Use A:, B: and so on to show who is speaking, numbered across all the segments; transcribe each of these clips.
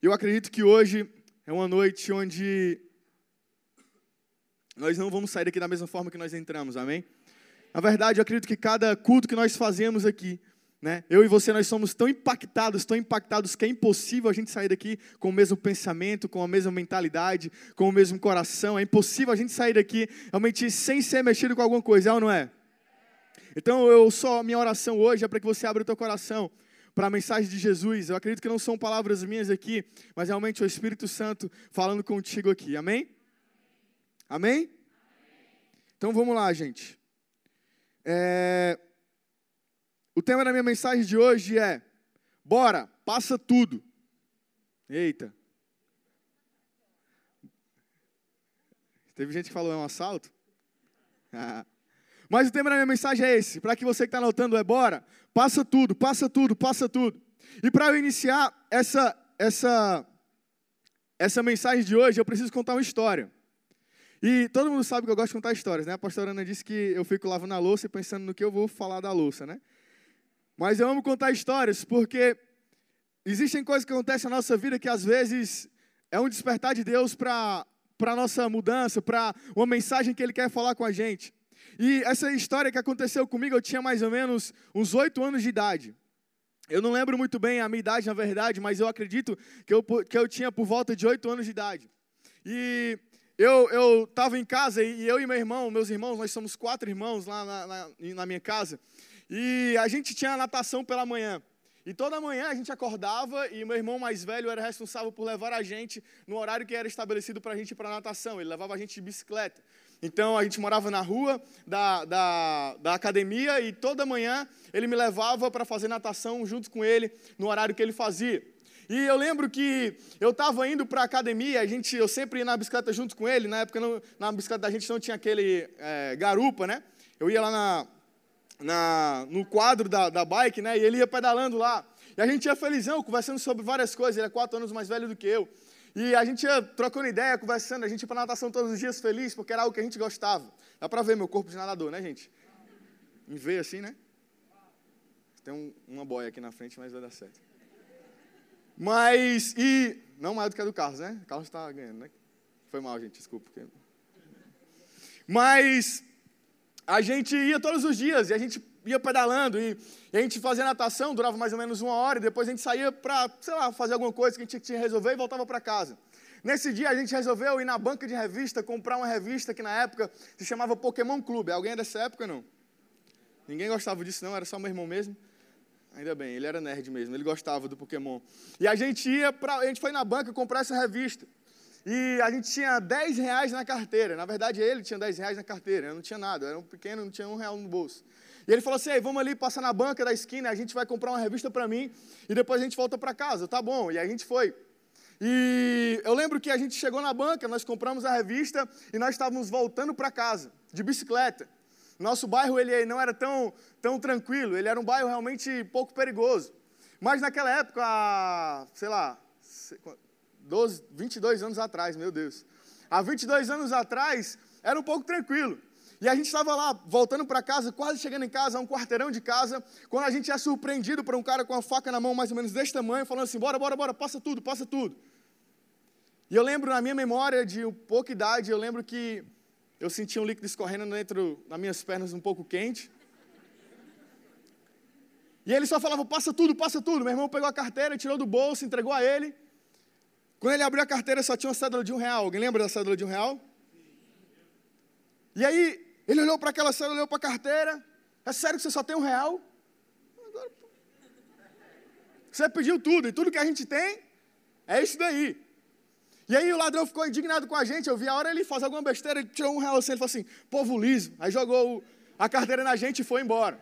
A: Eu acredito que hoje é uma noite onde nós não vamos sair daqui da mesma forma que nós entramos, amém? Na verdade, eu acredito que cada culto que nós fazemos aqui, né, eu e você, nós somos tão impactados, tão impactados que é impossível a gente sair daqui com o mesmo pensamento, com a mesma mentalidade, com o mesmo coração. É impossível a gente sair daqui realmente sem ser mexido com alguma coisa, é ou não é? Então, eu só minha oração hoje é para que você abra o teu coração para a mensagem de Jesus. Eu acredito que não são palavras minhas aqui, mas realmente é o Espírito Santo falando contigo aqui. Amém? Amém? Então vamos lá, gente. É... O tema da minha mensagem de hoje é: Bora, passa tudo. Eita. Teve gente que falou é um assalto? Mas o tema da minha mensagem é esse, para que você que está anotando é bora, passa tudo, passa tudo, passa tudo. E para eu iniciar essa, essa, essa mensagem de hoje, eu preciso contar uma história. E todo mundo sabe que eu gosto de contar histórias, né? A pastora Ana disse que eu fico lavando a louça e pensando no que eu vou falar da louça, né? Mas eu amo contar histórias porque existem coisas que acontecem na nossa vida que às vezes é um despertar de Deus para a nossa mudança, para uma mensagem que Ele quer falar com a gente. E essa história que aconteceu comigo, eu tinha mais ou menos uns oito anos de idade. Eu não lembro muito bem a minha idade, na verdade, mas eu acredito que eu, que eu tinha por volta de oito anos de idade. E eu estava em casa e eu e meu irmão, meus irmãos, nós somos quatro irmãos lá na, na, na minha casa. E a gente tinha natação pela manhã. E toda manhã a gente acordava e meu irmão mais velho era responsável por levar a gente no horário que era estabelecido para a gente ir para natação. Ele levava a gente de bicicleta. Então a gente morava na rua da, da, da academia e toda manhã ele me levava para fazer natação junto com ele no horário que ele fazia. E eu lembro que eu estava indo para a academia, a gente, eu sempre ia na bicicleta junto com ele, na época não, na bicicleta da gente não tinha aquele é, garupa, né? Eu ia lá na, na, no quadro da, da bike, né? E ele ia pedalando lá. E a gente ia felizão, conversando sobre várias coisas, ele é quatro anos mais velho do que eu. E a gente ia trocando ideia, conversando, a gente ia para natação todos os dias feliz, porque era algo que a gente gostava. Dá para ver meu corpo de nadador, né, gente? Em ver assim, né? Tem um, uma boia aqui na frente, mas vai dar certo. Mas, e. Não mais do que a do Carlos, né? O Carlos está ganhando, né? Foi mal, gente, desculpa. Mas a gente ia todos os dias e a gente ia pedalando e, e, a gente fazia natação, durava mais ou menos uma hora, e depois a gente saía para, sei lá, fazer alguma coisa que a gente tinha que resolver e voltava para casa. Nesse dia a gente resolveu ir na banca de revista, comprar uma revista que na época se chamava Pokémon Clube. Alguém é dessa época não? Ninguém gostava disso não, era só meu irmão mesmo. Ainda bem, ele era nerd mesmo, ele gostava do Pokémon. E a gente ia para, a gente foi na banca comprar essa revista. E a gente tinha 10 reais na carteira. Na verdade, ele tinha 10 reais na carteira. Eu não tinha nada, eu era um pequeno, não tinha um real no bolso. E ele falou assim: Ei, vamos ali passar na banca da esquina, a gente vai comprar uma revista para mim e depois a gente volta para casa. Tá bom. E a gente foi. E eu lembro que a gente chegou na banca, nós compramos a revista e nós estávamos voltando para casa, de bicicleta. Nosso bairro ele não era tão, tão tranquilo, ele era um bairro realmente pouco perigoso. Mas naquela época, sei lá, 12, 22 anos atrás, meu Deus. Há 22 anos atrás, era um pouco tranquilo. E a gente estava lá, voltando para casa, quase chegando em casa, a um quarteirão de casa, quando a gente é surpreendido por um cara com a faca na mão, mais ou menos desse tamanho, falando assim: bora, bora, bora, passa tudo, passa tudo. E eu lembro, na minha memória de pouca idade, eu lembro que eu sentia um líquido escorrendo dentro das minhas pernas um pouco quente. E ele só falava: passa tudo, passa tudo. Meu irmão pegou a carteira, tirou do bolso, entregou a ele. Quando ele abriu a carteira, só tinha uma cédula de um real. Alguém lembra da cédula de um real? E aí, ele olhou para aquela cédula, olhou para a carteira. É sério que você só tem um real? Você pediu tudo, e tudo que a gente tem é isso daí. E aí o ladrão ficou indignado com a gente. Eu vi a hora ele fazer alguma besteira, ele tirou um real assim, ele falou assim, povo liso. Aí jogou a carteira na gente e foi embora.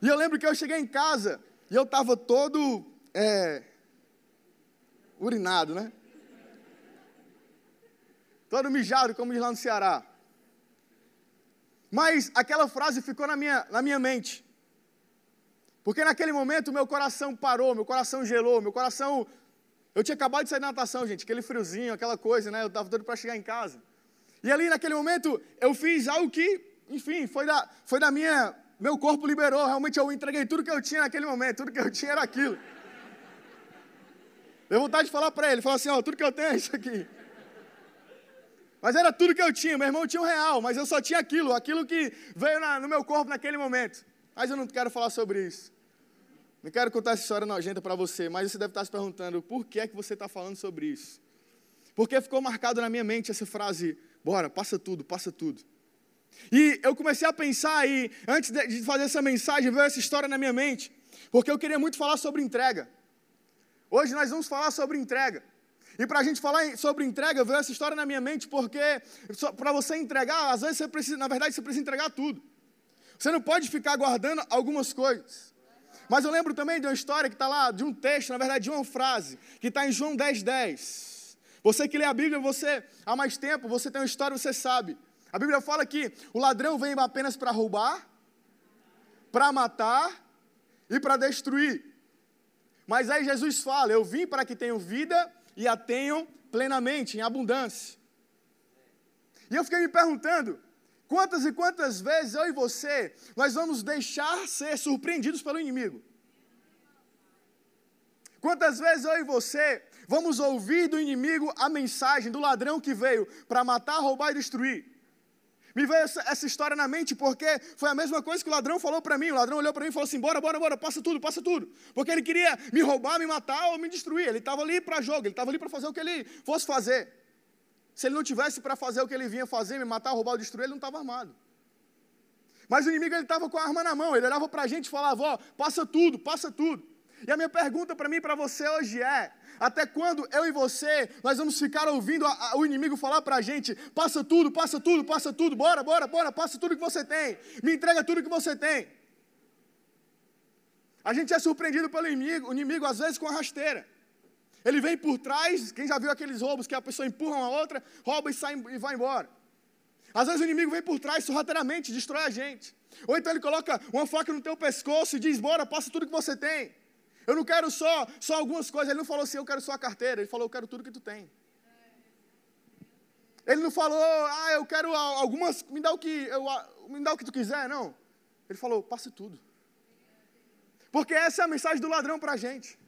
A: E eu lembro que eu cheguei em casa e eu estava todo é, urinado, né? Todo mijado, como diz lá no Ceará. Mas aquela frase ficou na minha, na minha mente. Porque naquele momento meu coração parou, meu coração gelou, meu coração. Eu tinha acabado de sair da natação, gente, aquele friozinho, aquela coisa, né? Eu estava todo para chegar em casa. E ali naquele momento eu fiz algo que, enfim, foi da, foi da minha. Meu corpo liberou, realmente eu entreguei tudo que eu tinha naquele momento, tudo que eu tinha era aquilo. Deu vontade de falar para ele, falar assim, ó, tudo que eu tenho é isso aqui. Mas era tudo que eu tinha, meu irmão tinha um real, mas eu só tinha aquilo, aquilo que veio na, no meu corpo naquele momento. Mas eu não quero falar sobre isso. Não quero contar essa história nojenta para você, mas você deve estar se perguntando, por que é que você está falando sobre isso? Porque ficou marcado na minha mente essa frase, bora, passa tudo, passa tudo. E eu comecei a pensar aí, antes de fazer essa mensagem, veio essa história na minha mente, porque eu queria muito falar sobre entrega. Hoje nós vamos falar sobre entrega. E para a gente falar sobre entrega, veio essa história na minha mente, porque para você entregar, às vezes você precisa, na verdade, você precisa entregar tudo. Você não pode ficar guardando algumas coisas. Mas eu lembro também de uma história que está lá, de um texto, na verdade, de uma frase, que está em João 10, 10. Você que lê a Bíblia, você há mais tempo, você tem uma história, você sabe. A Bíblia fala que o ladrão vem apenas para roubar, para matar e para destruir. Mas aí Jesus fala: Eu vim para que tenham vida e a tenham plenamente, em abundância. E eu fiquei me perguntando: quantas e quantas vezes eu e você nós vamos deixar ser surpreendidos pelo inimigo? Quantas vezes eu e você vamos ouvir do inimigo a mensagem do ladrão que veio para matar, roubar e destruir? Me veio essa, essa, história na mente porque foi a mesma coisa que o ladrão falou para mim. O ladrão olhou para mim e falou assim: bora, bora, bora, passa tudo, passa tudo. Porque ele queria me roubar, me matar ou me destruir. Ele estava ali para jogo, ele estava ali para fazer o que ele fosse fazer. Se ele não tivesse para fazer o que ele vinha fazer, me matar, roubar ou destruir, ele não estava armado. Mas o inimigo ele estava com a arma na mão, ele olhava para a gente e falava: ó, passa tudo, passa tudo. E a minha pergunta para mim e para você hoje é: até quando eu e você nós vamos ficar ouvindo a, a, o inimigo falar para a gente: passa tudo, passa tudo, passa tudo, bora, bora, bora, passa tudo que você tem, me entrega tudo que você tem. A gente é surpreendido pelo inimigo, o inimigo às vezes com a rasteira. Ele vem por trás, quem já viu aqueles roubos que a pessoa empurra uma outra, rouba e sai e vai embora. Às vezes o inimigo vem por trás sorrateiramente, destrói a gente. Ou então ele coloca uma faca no teu pescoço e diz: bora, passa tudo que você tem. Eu não quero só, só algumas coisas. Ele não falou assim, eu quero só a carteira. Ele falou, eu quero tudo que tu tem. Ele não falou, ah, eu quero algumas, me dá o que, eu, me dá o que tu quiser, não. Ele falou, passe tudo. Porque essa é a mensagem do ladrão para a gente.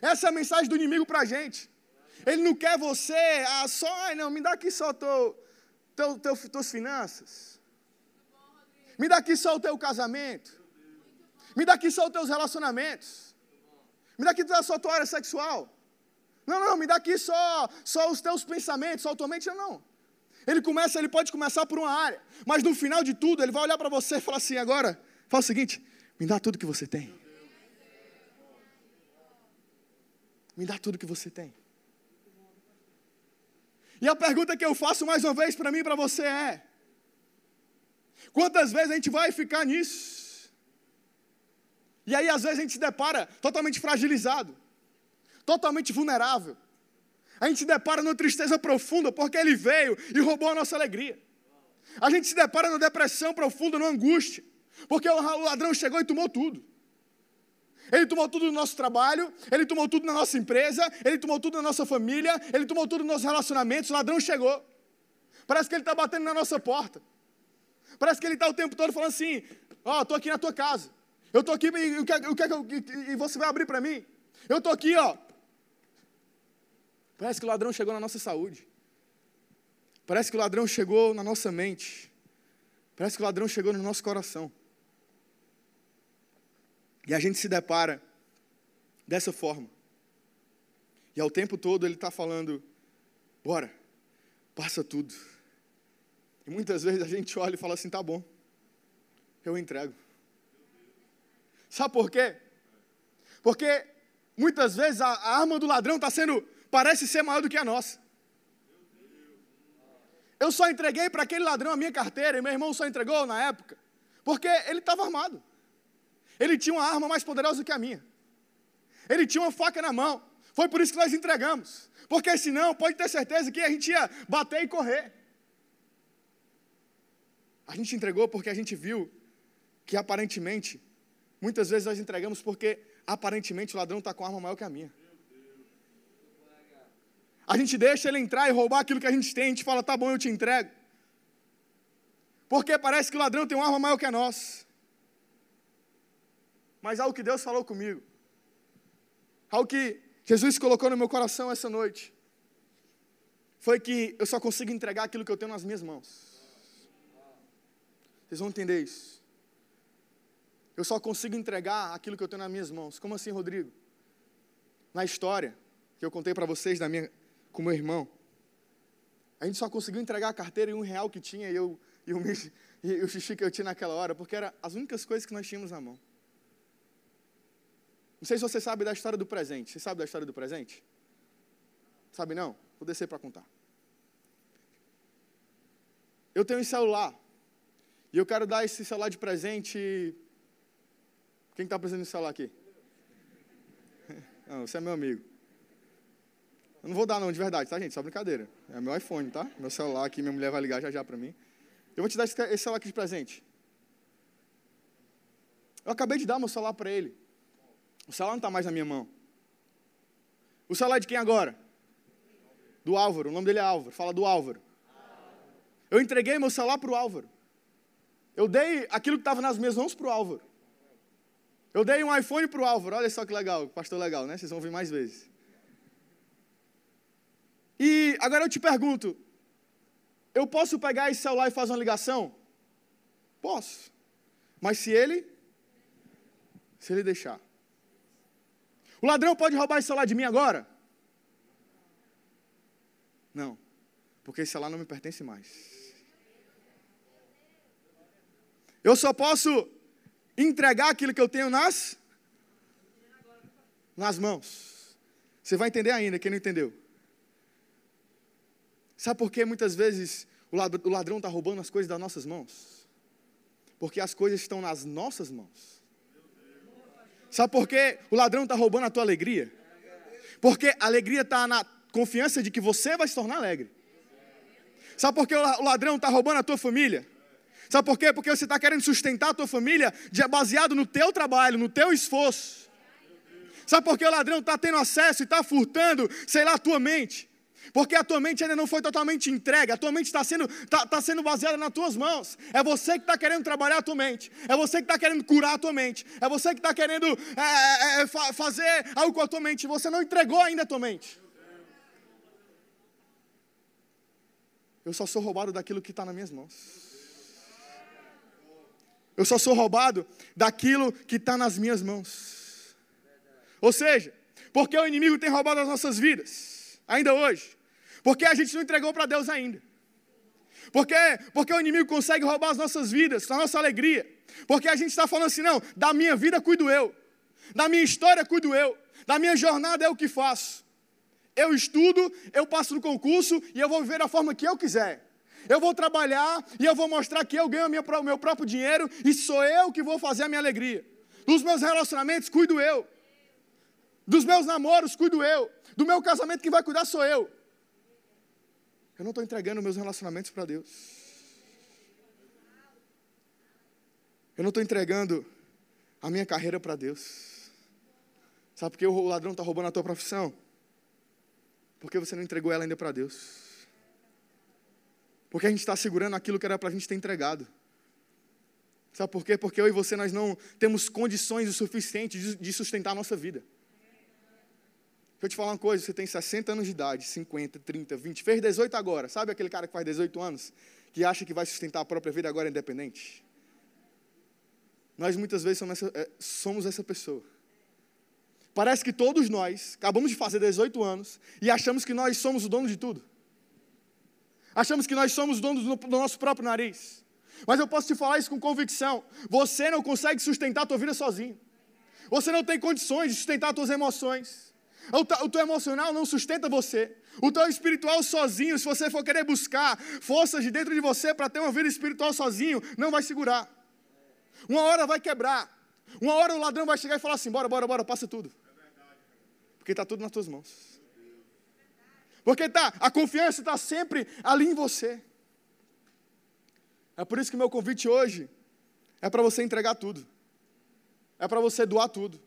A: Essa é a mensagem do inimigo para a gente. Ele não quer você, ah, só, ai, não, me dá aqui só teu, teu, teu, tuas finanças. Me dá aqui só o teu casamento. Me dá aqui só os teus relacionamentos. Me dá aqui só a tua área sexual. Não, não, me dá aqui só, só os teus pensamentos, só a tua mente. Não. Ele começa, ele pode começar por uma área, mas no final de tudo, ele vai olhar para você e falar assim: agora, fala o seguinte, me dá tudo que você tem. Me dá tudo que você tem. E a pergunta que eu faço mais uma vez para mim e para você é: quantas vezes a gente vai ficar nisso? E aí, às vezes, a gente se depara totalmente fragilizado, totalmente vulnerável. A gente se depara numa tristeza profunda porque ele veio e roubou a nossa alegria. A gente se depara numa depressão profunda, numa angústia, porque o ladrão chegou e tomou tudo. Ele tomou tudo do nosso trabalho, ele tomou tudo na nossa empresa, ele tomou tudo na nossa família, ele tomou tudo nos nossos relacionamentos. O ladrão chegou. Parece que ele está batendo na nossa porta. Parece que ele está o tempo todo falando assim: Ó, oh, estou aqui na tua casa. Eu estou aqui e, o que, o que, e você vai abrir para mim? Eu estou aqui, ó. Parece que o ladrão chegou na nossa saúde. Parece que o ladrão chegou na nossa mente. Parece que o ladrão chegou no nosso coração. E a gente se depara dessa forma. E ao tempo todo ele está falando: bora, passa tudo. E muitas vezes a gente olha e fala assim: tá bom, eu entrego. Sabe por quê? Porque muitas vezes a, a arma do ladrão está sendo, parece ser maior do que a nossa. Eu só entreguei para aquele ladrão a minha carteira, e meu irmão só entregou na época, porque ele estava armado. Ele tinha uma arma mais poderosa do que a minha. Ele tinha uma faca na mão. Foi por isso que nós entregamos. Porque senão, pode ter certeza que a gente ia bater e correr. A gente entregou porque a gente viu que aparentemente Muitas vezes nós entregamos porque aparentemente o ladrão está com arma maior que a minha. A gente deixa ele entrar e roubar aquilo que a gente tem, a gente fala, tá bom, eu te entrego. Porque parece que o ladrão tem uma arma maior que a nossa. Mas algo que Deus falou comigo, algo que Jesus colocou no meu coração essa noite foi que eu só consigo entregar aquilo que eu tenho nas minhas mãos. Vocês vão entender isso. Eu só consigo entregar aquilo que eu tenho nas minhas mãos. Como assim, Rodrigo? Na história que eu contei para vocês da minha, com meu irmão, a gente só conseguiu entregar a carteira e um real que tinha e, eu, e, o, e o xixi que eu tinha naquela hora, porque eram as únicas coisas que nós tínhamos na mão. Não sei se você sabe da história do presente. Você sabe da história do presente? Sabe não? Vou descer para contar. Eu tenho um celular. E eu quero dar esse celular de presente. Quem está precisando de celular aqui? Não, você é meu amigo. Eu não vou dar não, de verdade, tá, gente? Só brincadeira. É meu iPhone, tá? Meu celular aqui, minha mulher vai ligar já já para mim. Eu vou te dar esse celular aqui de presente. Eu acabei de dar meu celular para ele. O celular não está mais na minha mão. O celular é de quem agora? Do Álvaro. O nome dele é Álvaro. Fala do Álvaro. Eu entreguei meu celular para o Álvaro. Eu dei aquilo que estava nas minhas mãos para o Álvaro. Eu dei um iPhone para o Álvaro. Olha só que legal, pastor legal, né? Vocês vão vir mais vezes. E agora eu te pergunto: eu posso pegar esse celular e fazer uma ligação? Posso. Mas se ele. Se ele deixar. O ladrão pode roubar esse celular de mim agora? Não. Porque esse celular não me pertence mais. Eu só posso entregar aquilo que eu tenho nas nas mãos. Você vai entender ainda, quem não entendeu. Sabe por que muitas vezes o ladrão está roubando as coisas das nossas mãos? Porque as coisas estão nas nossas mãos. Sabe por que o ladrão está roubando a tua alegria? Porque a alegria está na confiança de que você vai se tornar alegre. Sabe por que o ladrão está roubando a tua família? Sabe por quê? Porque você está querendo sustentar a tua família baseado no teu trabalho, no teu esforço. Sabe por que o ladrão está tendo acesso e está furtando, sei lá, a tua mente? Porque a tua mente ainda não foi totalmente entregue, a tua mente está sendo, tá, tá sendo baseada nas tuas mãos. É você que está querendo trabalhar a tua mente, é você que está querendo curar a tua mente, é você que está querendo é, é, é fazer algo com a tua mente. Você não entregou ainda a tua mente. Eu só sou roubado daquilo que está nas minhas mãos. Eu só sou roubado daquilo que está nas minhas mãos. Ou seja, porque o inimigo tem roubado as nossas vidas, ainda hoje. Porque a gente não entregou para Deus ainda. Porque, porque o inimigo consegue roubar as nossas vidas, a nossa alegria. Porque a gente está falando assim, não, da minha vida cuido eu. Da minha história cuido eu. Da minha jornada é o que faço. Eu estudo, eu passo no concurso e eu vou viver da forma que eu quiser. Eu vou trabalhar e eu vou mostrar que eu ganho o meu próprio dinheiro e sou eu que vou fazer a minha alegria. Dos meus relacionamentos, cuido eu. Dos meus namoros, cuido eu. Do meu casamento, quem vai cuidar sou eu. Eu não estou entregando meus relacionamentos para Deus. Eu não estou entregando a minha carreira para Deus. Sabe por que o ladrão está roubando a tua profissão? Porque você não entregou ela ainda para Deus. Porque a gente está segurando aquilo que era para a gente ter entregado. Sabe por quê? Porque eu e você nós não temos condições o suficiente de sustentar a nossa vida. Deixa eu te falar uma coisa, você tem 60 anos de idade, 50, 30, 20, fez 18 agora. Sabe aquele cara que faz 18 anos, que acha que vai sustentar a própria vida agora independente? Nós muitas vezes somos essa, é, somos essa pessoa. Parece que todos nós acabamos de fazer 18 anos e achamos que nós somos o dono de tudo. Achamos que nós somos donos do nosso próprio nariz. Mas eu posso te falar isso com convicção. Você não consegue sustentar a tua vida sozinho. Você não tem condições de sustentar as tuas emoções. O teu emocional não sustenta você. O teu espiritual sozinho, se você for querer buscar forças de dentro de você para ter uma vida espiritual sozinho, não vai segurar. Uma hora vai quebrar. Uma hora o ladrão vai chegar e falar assim: bora, bora, bora, passa tudo. Porque está tudo nas tuas mãos. Porque tá, a confiança está sempre ali em você. É por isso que meu convite hoje é para você entregar tudo. É para você doar tudo.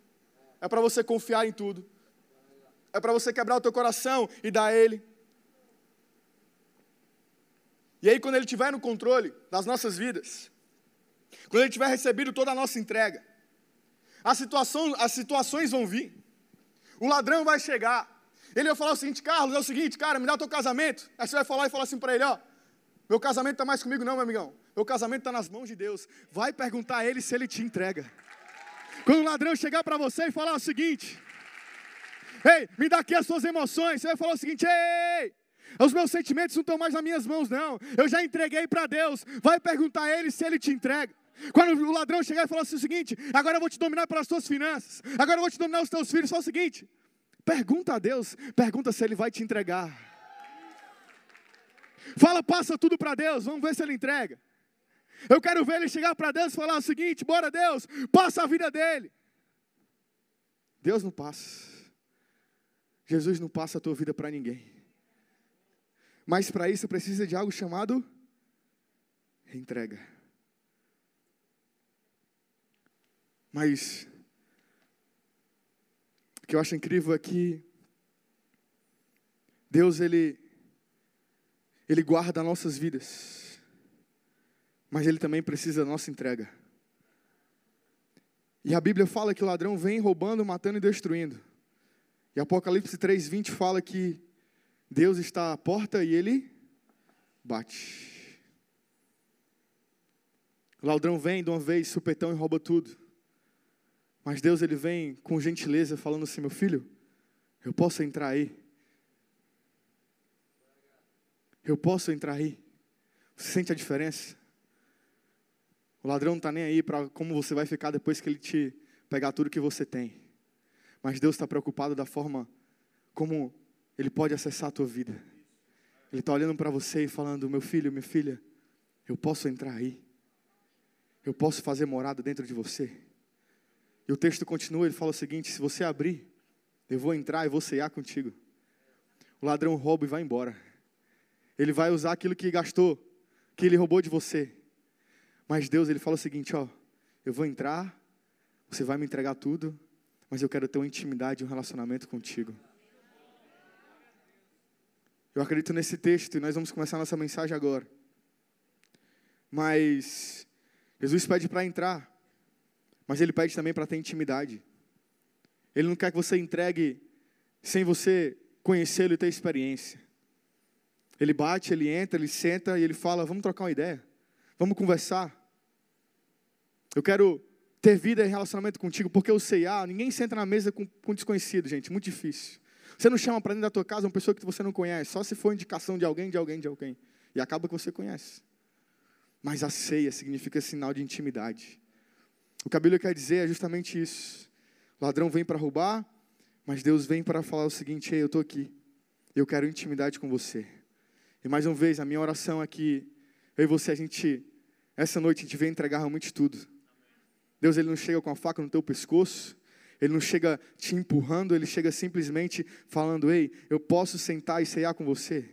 A: É para você confiar em tudo. É para você quebrar o teu coração e dar a Ele. E aí, quando Ele estiver no controle das nossas vidas, quando Ele tiver recebido toda a nossa entrega, a situação, as situações vão vir, O ladrão vai chegar. Ele vai falar o seguinte, Carlos, é o seguinte, cara, me dá o teu casamento. Aí você vai falar e falar assim para ele, ó, meu casamento está mais comigo não, meu amigão. Meu casamento está nas mãos de Deus. Vai perguntar a ele se ele te entrega. Quando o ladrão chegar para você e falar o seguinte, ei, me dá aqui as suas emoções, você vai falar o seguinte, ei, os meus sentimentos não estão mais nas minhas mãos, não. Eu já entreguei para Deus. Vai perguntar a ele se ele te entrega. Quando o ladrão chegar e falar assim, o seguinte: agora eu vou te dominar pelas tuas finanças, agora eu vou te dominar os teus filhos, só o seguinte: pergunta a Deus, pergunta se Ele vai te entregar. Fala, passa tudo para Deus, vamos ver se Ele entrega. Eu quero ver ele chegar para Deus e falar o seguinte: bora Deus, passa a vida dele. Deus não passa. Jesus não passa a tua vida para ninguém. Mas para isso precisa de algo chamado entrega. Mas o que eu acho incrível é que Deus ele ele guarda nossas vidas. Mas ele também precisa da nossa entrega. E a Bíblia fala que o ladrão vem roubando, matando e destruindo. E Apocalipse 3:20 fala que Deus está à porta e ele bate. O ladrão vem de uma vez, supetão e rouba tudo. Mas Deus ele vem com gentileza falando assim, meu filho, eu posso entrar aí. Eu posso entrar aí. Você sente a diferença? O ladrão não está nem aí para como você vai ficar depois que ele te pegar tudo que você tem. Mas Deus está preocupado da forma como ele pode acessar a tua vida. Ele está olhando para você e falando: Meu filho, minha filha, eu posso entrar aí. Eu posso fazer morada dentro de você. E o texto continua, ele fala o seguinte: se você abrir, eu vou entrar e vou cear contigo. O ladrão rouba e vai embora. Ele vai usar aquilo que gastou, que ele roubou de você. Mas Deus, ele fala o seguinte, ó, eu vou entrar, você vai me entregar tudo, mas eu quero ter uma intimidade, um relacionamento contigo. Eu acredito nesse texto e nós vamos começar nossa mensagem agora. Mas Jesus pede para entrar. Mas ele pede também para ter intimidade. Ele não quer que você entregue sem você conhecê-lo e ter experiência. Ele bate, ele entra, ele senta e ele fala: Vamos trocar uma ideia, vamos conversar. Eu quero ter vida e relacionamento contigo, porque eu sei, ah, ninguém senta na mesa com, com desconhecido, gente, muito difícil. Você não chama para dentro da tua casa uma pessoa que você não conhece, só se for indicação de alguém, de alguém, de alguém. E acaba que você conhece. Mas a ceia significa sinal de intimidade. O que a Bíblia quer dizer é justamente isso. O ladrão vem para roubar, mas Deus vem para falar o seguinte: Ei, eu estou aqui, eu quero intimidade com você. E mais uma vez, a minha oração é que eu e você, a gente, essa noite, a gente vem entregar realmente tudo. Deus, Ele não chega com a faca no teu pescoço, Ele não chega te empurrando, Ele chega simplesmente falando: Ei, eu posso sentar e ceiar com você.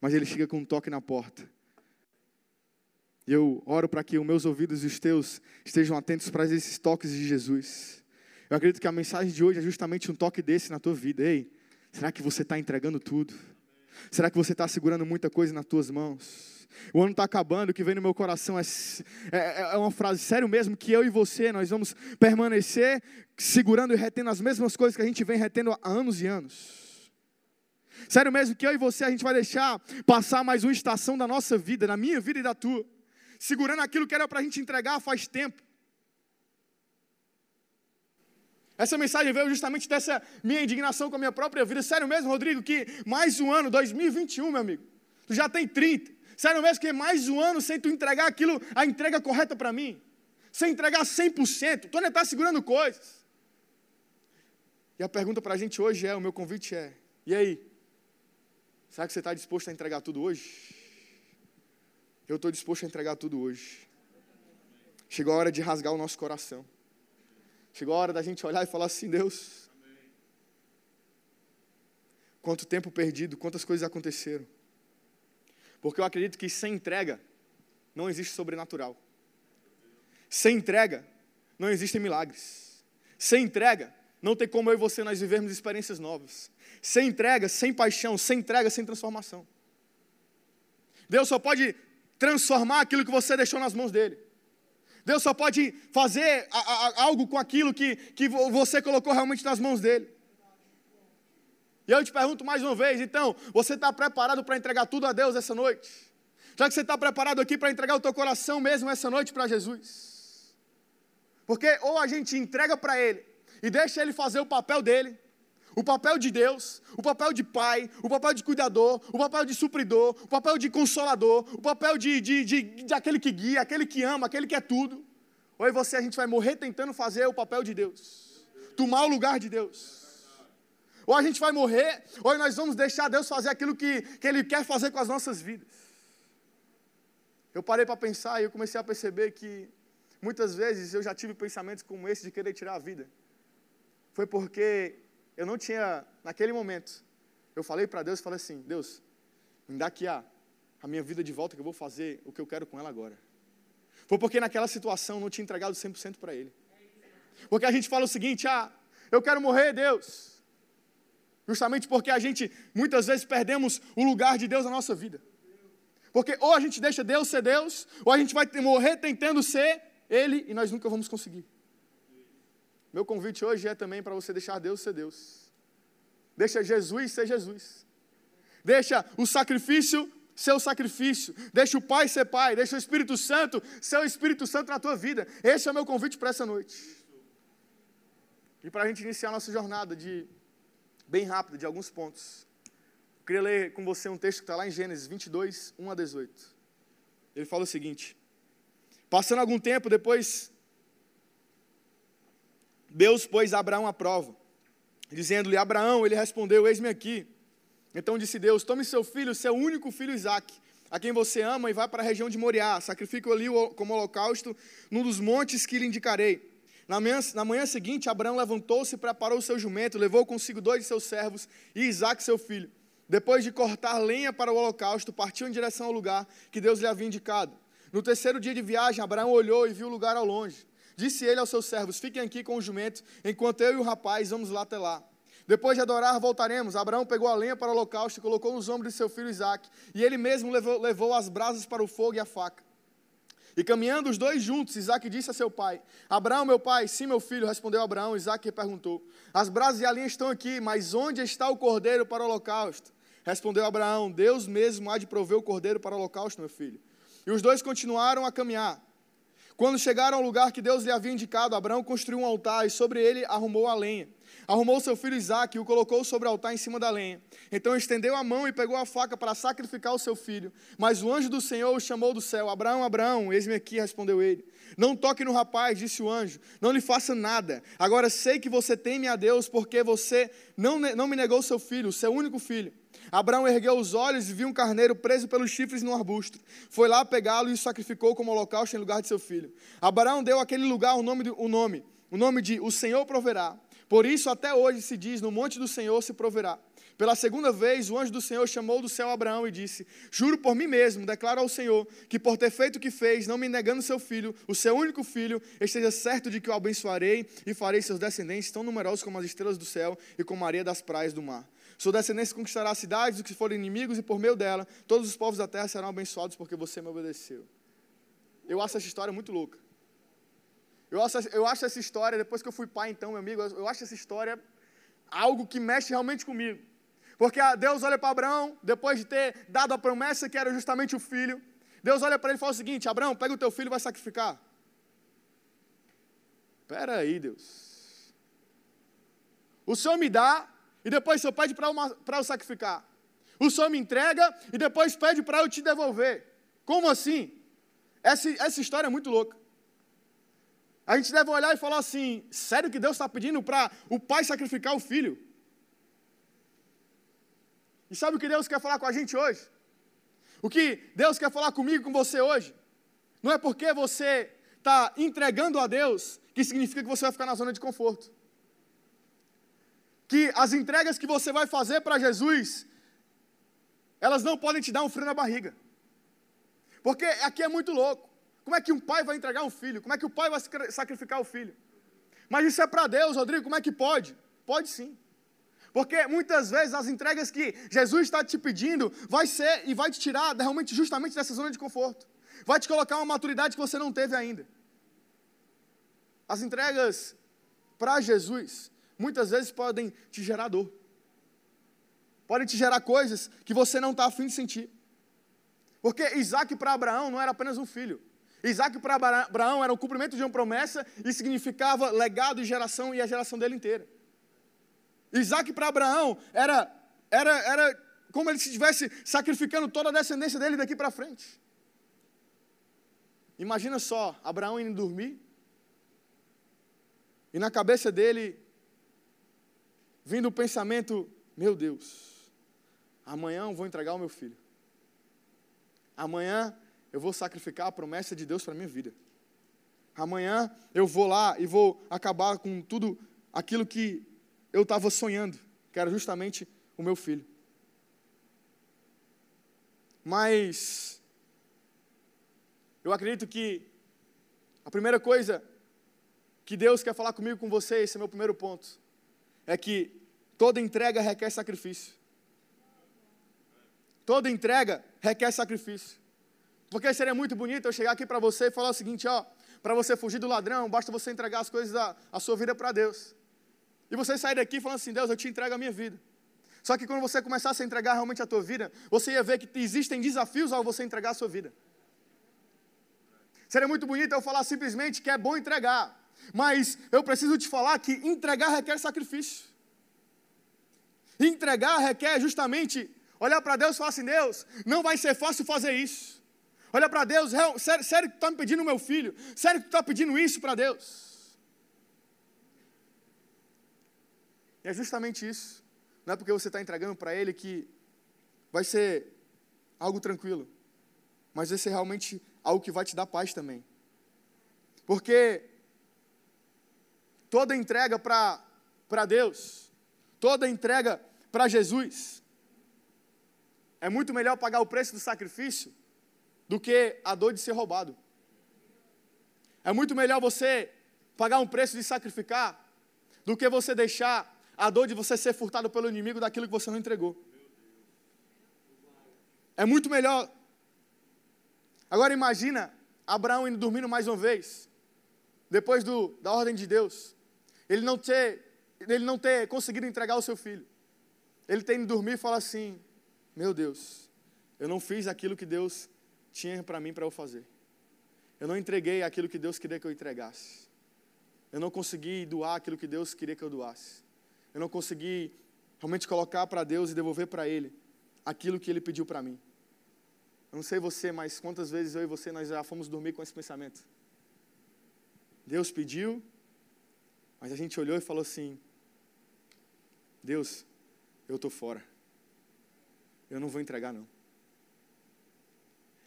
A: Mas Ele chega com um toque na porta. E eu oro para que os meus ouvidos e os teus estejam atentos para esses toques de Jesus. Eu acredito que a mensagem de hoje é justamente um toque desse na tua vida. Ei, será que você está entregando tudo? Será que você está segurando muita coisa nas tuas mãos? O ano está acabando, o que vem no meu coração é, é, é, uma frase, sério mesmo, que eu e você, nós vamos permanecer segurando e retendo as mesmas coisas que a gente vem retendo há anos e anos. Sério mesmo que eu e você, a gente vai deixar passar mais uma estação da nossa vida, da minha vida e da tua segurando aquilo que era para a gente entregar faz tempo. Essa mensagem veio justamente dessa minha indignação com a minha própria vida. Sério mesmo, Rodrigo, que mais um ano, 2021, meu amigo, tu já tem 30. Sério mesmo que mais um ano sem tu entregar aquilo, a entrega correta para mim. Sem entregar 100%. Tu ainda está segurando coisas. E a pergunta para a gente hoje é, o meu convite é, e aí? Será que você está disposto a entregar tudo hoje? Eu estou disposto a entregar tudo hoje. Chegou a hora de rasgar o nosso coração. Chegou a hora da gente olhar e falar assim: Deus, quanto tempo perdido, quantas coisas aconteceram. Porque eu acredito que sem entrega não existe sobrenatural. Sem entrega não existem milagres. Sem entrega não tem como eu e você nós vivermos experiências novas. Sem entrega, sem paixão, sem entrega, sem transformação. Deus só pode transformar aquilo que você deixou nas mãos dele. Deus só pode fazer a, a, algo com aquilo que, que você colocou realmente nas mãos dele. E eu te pergunto mais uma vez, então, você está preparado para entregar tudo a Deus essa noite? Já que você está preparado aqui para entregar o teu coração mesmo essa noite para Jesus? Porque ou a gente entrega para Ele e deixa Ele fazer o papel dele, o papel de Deus, o papel de pai, o papel de cuidador, o papel de supridor, o papel de consolador, o papel de, de, de, de aquele que guia, aquele que ama, aquele que é tudo. Ou você a gente vai morrer tentando fazer o papel de Deus, tomar o lugar de Deus. Ou a gente vai morrer, ou nós vamos deixar Deus fazer aquilo que, que Ele quer fazer com as nossas vidas. Eu parei para pensar e eu comecei a perceber que muitas vezes eu já tive pensamentos como esse de querer tirar a vida. Foi porque eu não tinha, naquele momento, eu falei para Deus, falei assim, Deus, me dá aqui a, a minha vida de volta que eu vou fazer o que eu quero com ela agora. Foi porque naquela situação eu não tinha entregado 100% para Ele. Porque a gente fala o seguinte, ah, eu quero morrer, Deus. Justamente porque a gente, muitas vezes, perdemos o lugar de Deus na nossa vida. Porque ou a gente deixa Deus ser Deus, ou a gente vai morrer tentando ser Ele e nós nunca vamos conseguir. Meu convite hoje é também para você deixar Deus ser Deus. Deixa Jesus ser Jesus. Deixa o sacrifício ser o sacrifício. Deixa o Pai ser Pai. Deixa o Espírito Santo ser o Espírito Santo na tua vida. Esse é o meu convite para essa noite. E para a gente iniciar a nossa jornada de bem rápida, de alguns pontos. Eu queria ler com você um texto que está lá em Gênesis 22, 1 a 18. Ele fala o seguinte: Passando algum tempo, depois Deus pôs Abraão à prova, dizendo-lhe: Abraão, ele respondeu: Eis-me aqui. Então disse Deus: Tome seu filho, seu único filho Isaque, a quem você ama, e vá para a região de Moriá. Sacrifique-o ali como holocausto num dos montes que lhe indicarei. Na manhã, na manhã seguinte, Abraão levantou-se, preparou o seu jumento, levou consigo dois de seus servos e Isaque, seu filho. Depois de cortar lenha para o holocausto, partiu em direção ao lugar que Deus lhe havia indicado. No terceiro dia de viagem, Abraão olhou e viu o lugar ao longe. Disse ele aos seus servos: Fiquem aqui com o jumento, enquanto eu e o rapaz vamos lá até lá. Depois de adorar, voltaremos. Abraão pegou a lenha para o holocausto e colocou nos ombros de seu filho Isaque, e ele mesmo levou, levou as brasas para o fogo e a faca. E caminhando os dois juntos, Isaac disse a seu pai: Abraão, meu pai, sim, meu filho, respondeu Abraão. Isaac perguntou: As brasas e a linha estão aqui, mas onde está o cordeiro para o holocausto? Respondeu Abraão: Deus mesmo há de prover o cordeiro para o holocausto, meu filho. E os dois continuaram a caminhar. Quando chegaram ao lugar que Deus lhe havia indicado, Abraão construiu um altar e sobre ele arrumou a lenha. Arrumou seu filho Isaque e o colocou sobre o altar em cima da lenha. Então estendeu a mão e pegou a faca para sacrificar o seu filho. Mas o anjo do Senhor o chamou do céu: Abraão, Abraão, eis-me aqui, respondeu ele. Não toque no rapaz, disse o anjo, não lhe faça nada. Agora sei que você teme a Deus, porque você não, não me negou seu filho, seu único filho. Abraão ergueu os olhos e viu um carneiro preso pelos chifres no arbusto. Foi lá pegá-lo e o sacrificou como holocausto em lugar de seu filho. Abraão deu àquele lugar o nome, o nome, o nome de O Senhor proverá. Por isso até hoje se diz: No monte do Senhor se proverá. Pela segunda vez, o anjo do Senhor chamou do céu Abraão e disse: Juro por mim mesmo, declaro ao Senhor, que por ter feito o que fez, não me negando seu filho, o seu único filho, esteja certo de que o abençoarei e farei seus descendentes tão numerosos como as estrelas do céu e como a areia das praias do mar. Sua descendência conquistará cidades dos que forem inimigos, e por meio dela, todos os povos da terra serão abençoados, porque você me obedeceu. Eu acho essa história muito louca. Eu acho, eu acho essa história, depois que eu fui pai, então, meu amigo, eu acho essa história algo que mexe realmente comigo. Porque Deus olha para Abraão, depois de ter dado a promessa que era justamente o filho, Deus olha para ele e fala o seguinte: Abraão, pega o teu filho e vai sacrificar. Espera aí, Deus. O Senhor me dá e depois Senhor pede para eu sacrificar. O Senhor me entrega e depois pede para eu te devolver. Como assim? Essa, essa história é muito louca. A gente deve olhar e falar assim: sério que Deus está pedindo para o pai sacrificar o filho? E sabe o que Deus quer falar com a gente hoje? O que Deus quer falar comigo com você hoje? Não é porque você está entregando a Deus que significa que você vai ficar na zona de conforto que as entregas que você vai fazer para Jesus, elas não podem te dar um frio na barriga. Porque aqui é muito louco. Como é que um pai vai entregar um filho? Como é que o pai vai sacrificar o filho? Mas isso é para Deus, Rodrigo, como é que pode? Pode sim. Porque muitas vezes as entregas que Jesus está te pedindo vai ser e vai te tirar realmente justamente dessa zona de conforto. Vai te colocar uma maturidade que você não teve ainda. As entregas para Jesus muitas vezes podem te gerar dor. podem te gerar coisas que você não está afim de sentir. Porque Isaac para Abraão não era apenas um filho. Isaac para Abraão era o cumprimento de uma promessa e significava legado e geração e a geração dele inteira. Isaac para Abraão era, era, era como ele se estivesse sacrificando toda a descendência dele daqui para frente. Imagina só, Abraão indo dormir e na cabeça dele vindo o pensamento: meu Deus, amanhã eu vou entregar o meu filho. Amanhã eu vou sacrificar a promessa de Deus para a minha vida. Amanhã eu vou lá e vou acabar com tudo aquilo que eu estava sonhando, que era justamente o meu filho. Mas eu acredito que a primeira coisa que Deus quer falar comigo com você, esse é meu primeiro ponto, é que toda entrega requer sacrifício. Toda entrega requer sacrifício. Porque seria muito bonito eu chegar aqui para você e falar o seguinte, ó, para você fugir do ladrão, basta você entregar as coisas da a sua vida para Deus. E você sair daqui falando assim, Deus, eu te entrego a minha vida. Só que quando você começasse a entregar realmente a tua vida, você ia ver que existem desafios ao você entregar a sua vida. Seria muito bonito eu falar simplesmente que é bom entregar, mas eu preciso te falar que entregar requer sacrifício. Entregar requer justamente olhar para Deus e falar assim: Deus, não vai ser fácil fazer isso. Olha para Deus, sério, sério que tu está me pedindo meu filho? Sério que tu está pedindo isso para Deus? E é justamente isso. Não é porque você está entregando para Ele que vai ser algo tranquilo, mas vai ser realmente algo que vai te dar paz também. Porque toda entrega para Deus, toda entrega para Jesus, é muito melhor pagar o preço do sacrifício do que a dor de ser roubado. É muito melhor você pagar um preço de sacrificar do que você deixar a dor de você ser furtado pelo inimigo daquilo que você não entregou. É muito melhor. Agora imagina Abraão indo dormindo mais uma vez, depois do, da ordem de Deus. Ele não ter, ele não ter conseguido entregar o seu filho. Ele tem de dormir e falar assim: Meu Deus, eu não fiz aquilo que Deus tinha para mim para eu fazer. Eu não entreguei aquilo que Deus queria que eu entregasse. Eu não consegui doar aquilo que Deus queria que eu doasse eu não consegui realmente colocar para Deus e devolver para Ele aquilo que Ele pediu para mim. Eu não sei você, mas quantas vezes eu e você nós já fomos dormir com esse pensamento. Deus pediu, mas a gente olhou e falou assim: Deus, eu estou fora. Eu não vou entregar, não.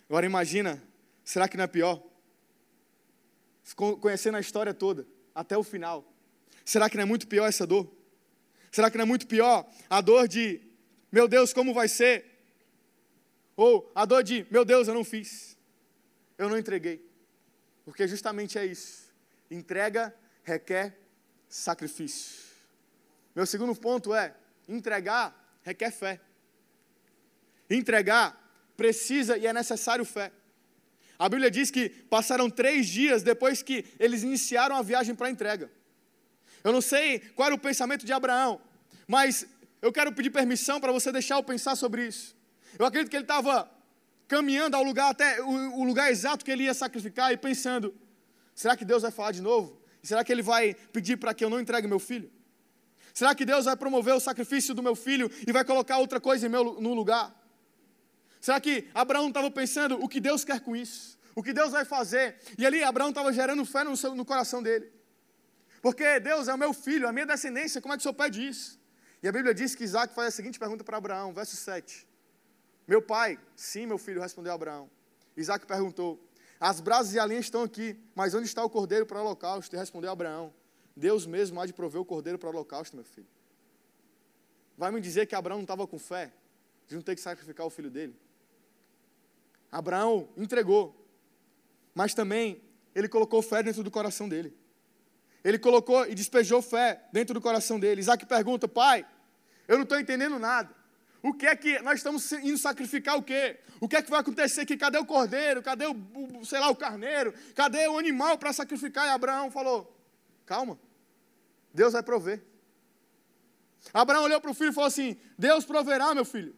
A: Agora imagina, será que não é pior? Conhecendo a história toda, até o final. Será que não é muito pior essa dor? Será que não é muito pior a dor de, meu Deus, como vai ser? Ou a dor de, meu Deus, eu não fiz, eu não entreguei. Porque justamente é isso. Entrega requer sacrifício. Meu segundo ponto é: entregar requer fé. Entregar precisa e é necessário fé. A Bíblia diz que passaram três dias depois que eles iniciaram a viagem para a entrega. Eu não sei qual era o pensamento de Abraão, mas eu quero pedir permissão para você deixar eu pensar sobre isso. Eu acredito que ele estava caminhando ao lugar até o, o, lugar exato que ele ia sacrificar e pensando: será que Deus vai falar de novo? Será que ele vai pedir para que eu não entregue meu filho? Será que Deus vai promover o sacrifício do meu filho e vai colocar outra coisa meu, no lugar? Será que Abraão estava pensando o que Deus quer com isso? O que Deus vai fazer? E ali Abraão estava gerando fé no, seu, no coração dele. Porque Deus é o meu filho, a minha descendência, como é que o senhor pede isso? E a Bíblia diz que Isaac faz a seguinte pergunta para Abraão, verso 7. Meu pai, sim, meu filho, respondeu Abraão. Isaac perguntou: As brasas e a linha estão aqui, mas onde está o cordeiro para o holocausto? E respondeu Abraão: Deus mesmo há de prover o cordeiro para o holocausto, meu filho. Vai me dizer que Abraão não estava com fé de não ter que sacrificar o filho dele? Abraão entregou, mas também ele colocou fé dentro do coração dele. Ele colocou e despejou fé dentro do coração dele. Isaac pergunta: Pai, eu não estou entendendo nada. O que é que nós estamos indo sacrificar o quê? O que é que vai acontecer aqui? Cadê o cordeiro? Cadê o, sei lá, o carneiro? Cadê o animal para sacrificar? E Abraão falou: Calma, Deus vai prover. Abraão olhou para o filho e falou assim: Deus proverá, meu filho.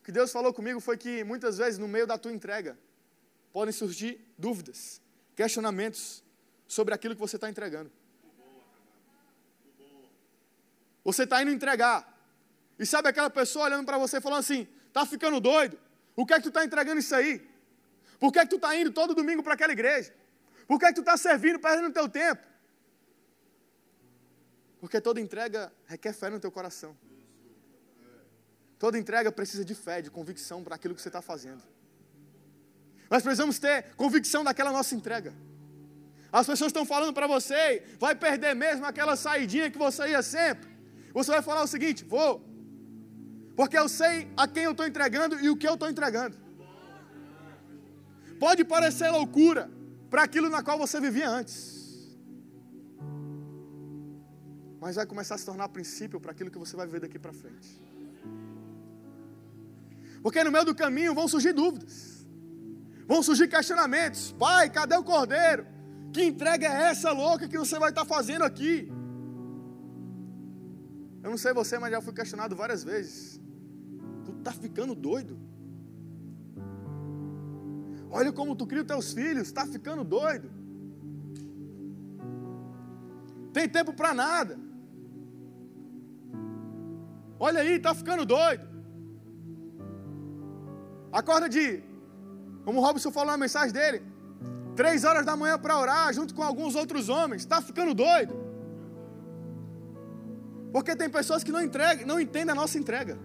A: O que Deus falou comigo foi que muitas vezes no meio da tua entrega podem surgir dúvidas, questionamentos sobre aquilo que você está entregando. Você está indo entregar. E sabe aquela pessoa olhando para você falando assim: está ficando doido? O que é que tu está entregando isso aí? Por que é que tu está indo todo domingo para aquela igreja? Por que é que tu está servindo, perdendo o teu tempo? Porque toda entrega requer fé no teu coração. Toda entrega precisa de fé, de convicção para aquilo que você está fazendo. Nós precisamos ter convicção daquela nossa entrega. As pessoas estão falando para você, vai perder mesmo aquela saidinha que você ia sempre. Você vai falar o seguinte: vou, porque eu sei a quem eu estou entregando e o que eu estou entregando. Pode parecer loucura para aquilo na qual você vivia antes, mas vai começar a se tornar princípio para aquilo que você vai viver daqui para frente. Porque no meio do caminho vão surgir dúvidas, vão surgir questionamentos. Pai, cadê o cordeiro? Que entrega é essa louca que você vai estar fazendo aqui? Eu não sei você, mas já fui questionado várias vezes. Tu tá ficando doido? Olha como tu cria os teus filhos, está ficando doido. Tem tempo para nada. Olha aí, está ficando doido. Acorda de, como o Robson falou na mensagem dele, três horas da manhã para orar, junto com alguns outros homens. Está ficando doido. Porque tem pessoas que não, entregam, não entendem a nossa entrega.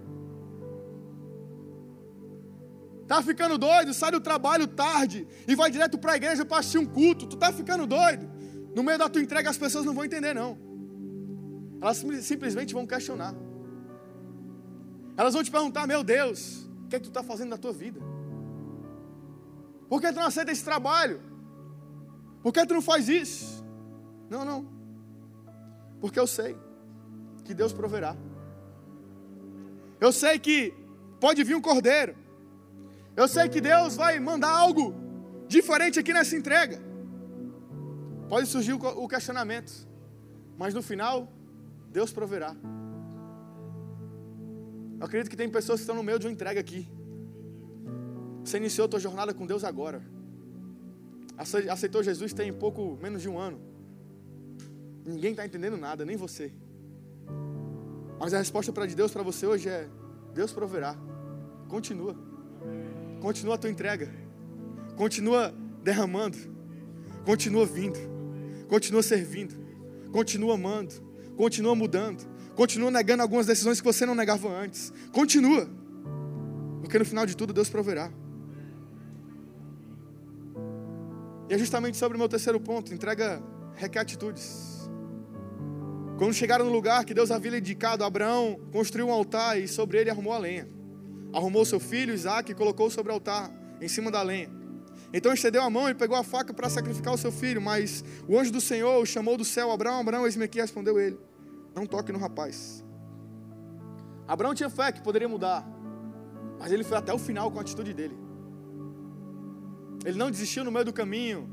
A: Tá ficando doido? Sai do trabalho tarde e vai direto para a igreja para assistir um culto. Tu tá ficando doido? No meio da tua entrega as pessoas não vão entender não. Elas simplesmente vão questionar. Elas vão te perguntar: Meu Deus, o que é que tu está fazendo na tua vida? Por que tu não aceita esse trabalho? Por que tu não faz isso? Não, não. Porque eu sei que Deus proverá. Eu sei que pode vir um cordeiro. Eu sei que Deus vai mandar algo diferente aqui nessa entrega. Pode surgir o questionamento, mas no final, Deus proverá. Eu acredito que tem pessoas que estão no meio de uma entrega aqui. Você iniciou a tua jornada com Deus agora. Aceitou Jesus tem pouco menos de um ano. Ninguém está entendendo nada, nem você. Mas a resposta para de Deus para você hoje é: Deus proverá. Continua. Continua a tua entrega. Continua derramando. Continua vindo. Continua servindo. Continua amando. Continua mudando. Continua negando algumas decisões que você não negava antes. Continua. Porque no final de tudo Deus proverá. E é justamente sobre o meu terceiro ponto: entrega requer atitudes. Quando chegaram no lugar que Deus havia indicado, Abraão construiu um altar e sobre ele arrumou a lenha. Arrumou seu filho Isaac e colocou sobre o altar, em cima da lenha. Então estendeu a mão e pegou a faca para sacrificar o seu filho, mas o anjo do Senhor o chamou do céu: Abraão, Abraão, eis-me aqui, respondeu ele: Não toque no rapaz. Abraão tinha fé que poderia mudar, mas ele foi até o final com a atitude dele. Ele não desistiu no meio do caminho.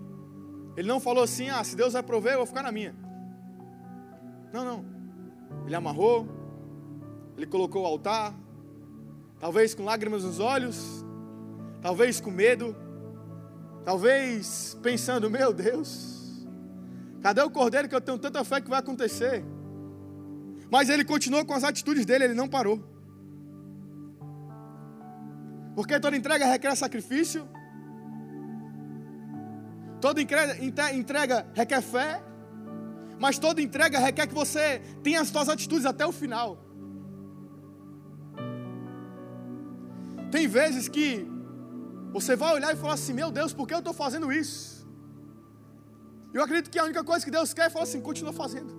A: Ele não falou assim: Ah, se Deus vai prover, eu vou ficar na minha. Não, não. Ele amarrou, ele colocou o altar, talvez com lágrimas nos olhos, talvez com medo, talvez pensando: meu Deus, cadê o cordeiro que eu tenho tanta fé que vai acontecer? Mas ele continuou com as atitudes dele, ele não parou. Porque toda entrega requer sacrifício, toda entrega requer fé, mas toda entrega requer que você tenha as suas atitudes até o final. Tem vezes que você vai olhar e falar assim: Meu Deus, por que eu estou fazendo isso? Eu acredito que a única coisa que Deus quer é falar assim: continua fazendo.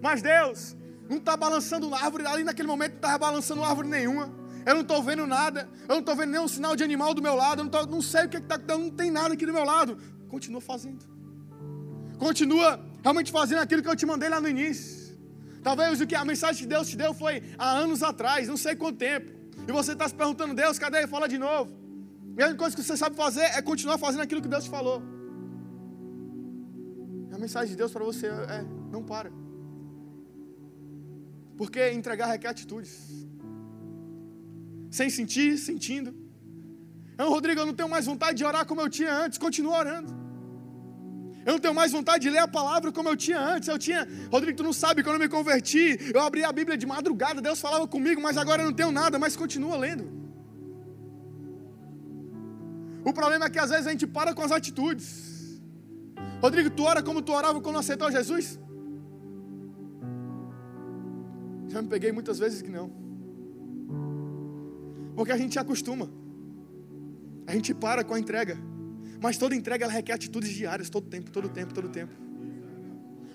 A: Mas Deus não está balançando árvore, ali naquele momento não estava balançando árvore nenhuma. Eu não estou vendo nada, eu não estou vendo nenhum sinal de animal do meu lado, eu não, tô, não sei o que está, não tem nada aqui do meu lado. Continua fazendo. Continua realmente fazendo aquilo que eu te mandei lá no início. Talvez o que a mensagem que Deus te deu foi há anos atrás, não sei quanto tempo. E você está se perguntando, Deus, cadê? Fala de novo. E a única coisa que você sabe fazer é continuar fazendo aquilo que Deus te falou. A mensagem de Deus para você é: não para. Porque entregar requer atitudes. Sem sentir, sentindo. Não, Rodrigo, eu não tenho mais vontade de orar como eu tinha antes. Continua orando. Eu não tenho mais vontade de ler a palavra como eu tinha antes. Eu tinha, Rodrigo, tu não sabe, quando eu me converti, eu abri a Bíblia de madrugada, Deus falava comigo, mas agora eu não tenho nada, mas continua lendo. O problema é que às vezes a gente para com as atitudes. Rodrigo, tu ora como tu orava quando aceitou Jesus? Já me peguei muitas vezes que não. Porque a gente acostuma. A gente para com a entrega. Mas toda entrega ela requer atitudes diárias, todo tempo, todo tempo, todo tempo.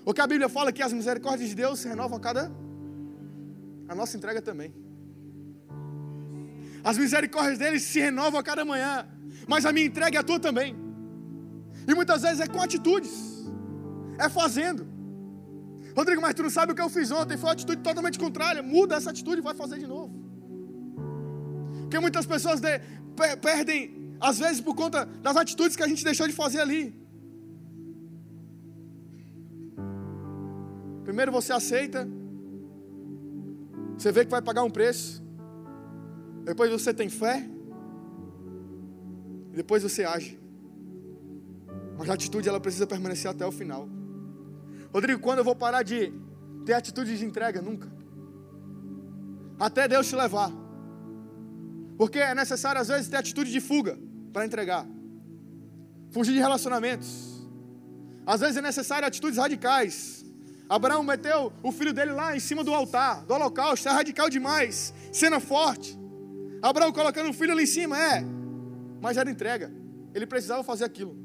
A: O que a Bíblia fala é que as misericórdias de Deus se renovam a cada. A nossa entrega também. As misericórdias dele se renovam a cada manhã. Mas a minha entrega é a tua também. E muitas vezes é com atitudes. É fazendo. Rodrigo, mas tu não sabe o que eu fiz ontem. Foi uma atitude totalmente contrária. Muda essa atitude e vai fazer de novo. Porque muitas pessoas de, perdem às vezes por conta das atitudes que a gente deixou de fazer ali. Primeiro você aceita, você vê que vai pagar um preço, depois você tem fé, e depois você age. Mas a atitude ela precisa permanecer até o final. Rodrigo, quando eu vou parar de ter atitude de entrega? Nunca. Até Deus te levar. Porque é necessário às vezes ter atitude de fuga para entregar. Fugir de relacionamentos. Às vezes é necessário atitudes radicais. Abraão meteu o filho dele lá em cima do altar, do holocausto, é radical demais. Cena forte. Abraão colocando o filho ali em cima, é. Mas era entrega. Ele precisava fazer aquilo.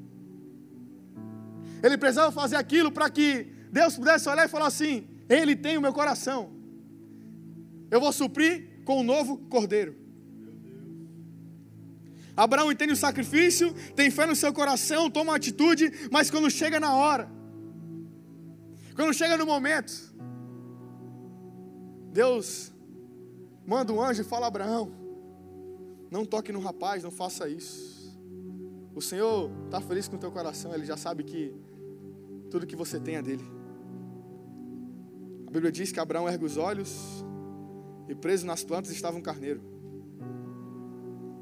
A: Ele precisava fazer aquilo para que Deus pudesse olhar e falar assim: Ele tem o meu coração. Eu vou suprir com um novo cordeiro. Abraão entende o sacrifício, tem fé no seu coração, toma uma atitude, mas quando chega na hora, quando chega no momento, Deus manda um anjo e fala: Abraão, não toque no rapaz, não faça isso. O Senhor está feliz com o teu coração, Ele já sabe que tudo que você tem é dele. A Bíblia diz que Abraão ergue os olhos e preso nas plantas estava um carneiro.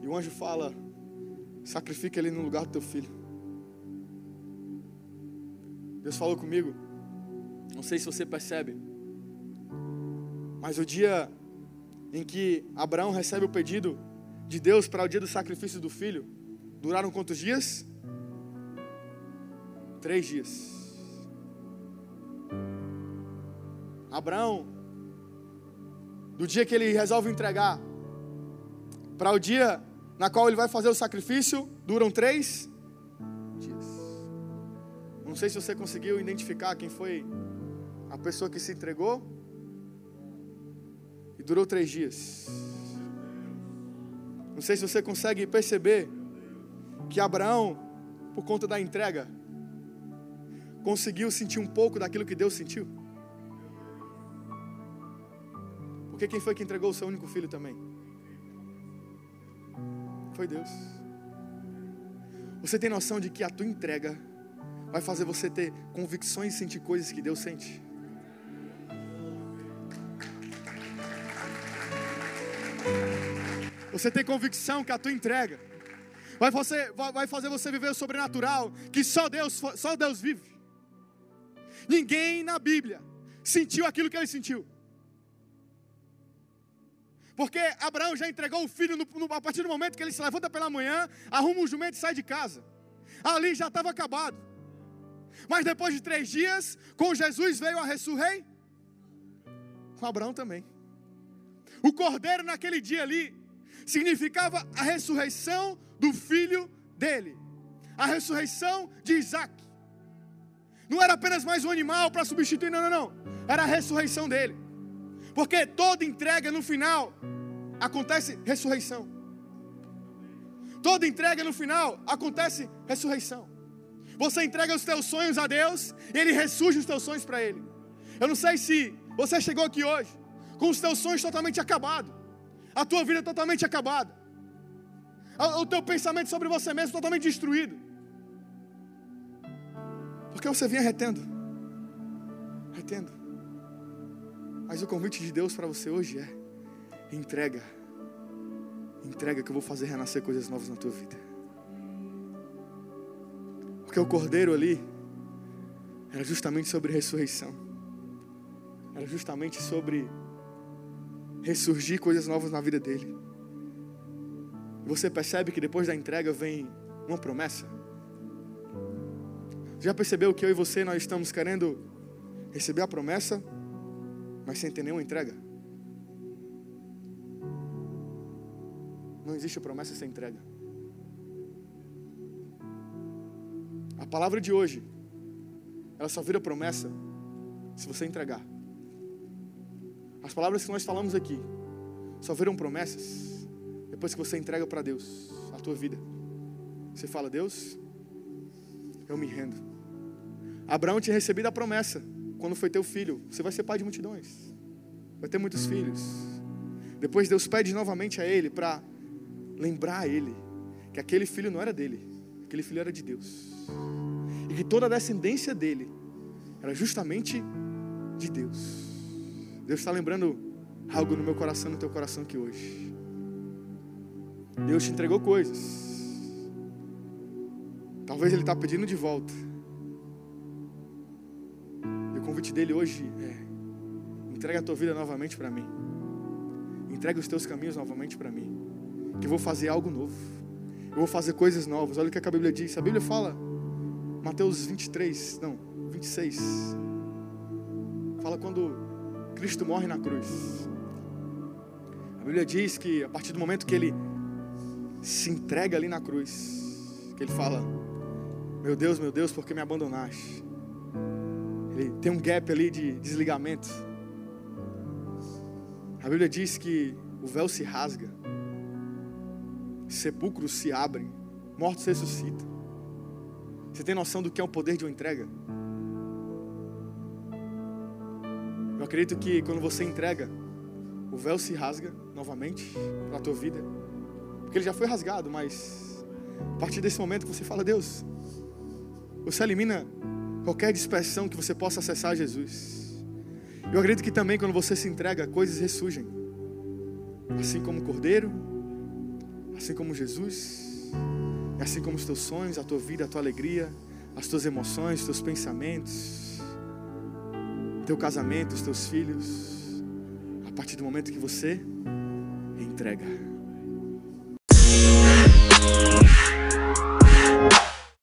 A: E o anjo fala: Sacrifica ele no lugar do teu filho. Deus falou comigo. Não sei se você percebe. Mas o dia em que Abraão recebe o pedido de Deus para o dia do sacrifício do filho, duraram quantos dias? Três dias. Abraão, do dia que ele resolve entregar, para o dia na qual ele vai fazer o sacrifício, duram três dias. Não sei se você conseguiu identificar quem foi a pessoa que se entregou. E durou três dias. Não sei se você consegue perceber que Abraão, por conta da entrega, conseguiu sentir um pouco daquilo que Deus sentiu. Porque quem foi que entregou o seu único filho também? Foi Deus. Você tem noção de que a tua entrega vai fazer você ter convicções e sentir coisas que Deus sente? Você tem convicção que a tua entrega vai, você, vai fazer você viver o sobrenatural que só Deus, só Deus vive. Ninguém na Bíblia sentiu aquilo que ele sentiu. Porque Abraão já entregou o filho no, no, a partir do momento que ele se levanta pela manhã, arruma um jumento e sai de casa. Ali já estava acabado. Mas depois de três dias, com Jesus veio a ressurrei. Com Abraão também. O cordeiro naquele dia ali significava a ressurreição do filho dele, a ressurreição de Isaac. Não era apenas mais um animal para substituir, não, não, não. Era a ressurreição dele. Porque toda entrega no final acontece ressurreição. Toda entrega no final acontece ressurreição. Você entrega os teus sonhos a Deus e Ele ressurge os teus sonhos para Ele. Eu não sei se você chegou aqui hoje com os teus sonhos totalmente acabados, a tua vida totalmente acabada, o teu pensamento sobre você mesmo totalmente destruído. Porque você vinha retendo, retendo Mas o convite de Deus para você hoje é: entrega. Entrega que eu vou fazer renascer coisas novas na tua vida. Porque o cordeiro ali era justamente sobre ressurreição. Era justamente sobre ressurgir coisas novas na vida dele. Você percebe que depois da entrega vem uma promessa? Já percebeu que eu e você nós estamos querendo receber a promessa, mas sem ter nenhuma entrega? Não existe promessa sem entrega. A palavra de hoje, ela só vira promessa se você entregar. As palavras que nós falamos aqui só viram promessas depois que você entrega para Deus a tua vida. Você fala, Deus, eu me rendo. Abraão tinha recebido a promessa quando foi teu filho: você vai ser pai de multidões, vai ter muitos filhos. Depois Deus pede novamente a ele para lembrar a ele que aquele filho não era dele, aquele filho era de Deus. E que toda a descendência dele era justamente de Deus. Deus está lembrando algo no meu coração, no teu coração que hoje. Deus te entregou coisas. Talvez Ele está pedindo de volta convite dele hoje é: entrega a tua vida novamente para mim. Entrega os teus caminhos novamente para mim. Que eu vou fazer algo novo. Eu vou fazer coisas novas. Olha o que a Bíblia diz. A Bíblia fala, Mateus 23, não, 26. Fala quando Cristo morre na cruz. A Bíblia diz que a partir do momento que ele se entrega ali na cruz, que ele fala: Meu Deus, meu Deus, por que me abandonaste? Ele tem um gap ali de desligamento. A Bíblia diz que o véu se rasga, sepulcros se abrem, mortos ressuscitam. Você tem noção do que é o poder de uma entrega? Eu acredito que quando você entrega, o véu se rasga novamente para a tua vida. Porque ele já foi rasgado, mas a partir desse momento que você fala, Deus, você elimina qualquer dispersão que você possa acessar Jesus. Eu acredito que também quando você se entrega, coisas ressurgem. Assim como o Cordeiro, assim como Jesus, assim como os teus sonhos, a tua vida, a tua alegria, as tuas emoções, os teus pensamentos, teu casamento, os teus filhos, a partir do momento que você entrega.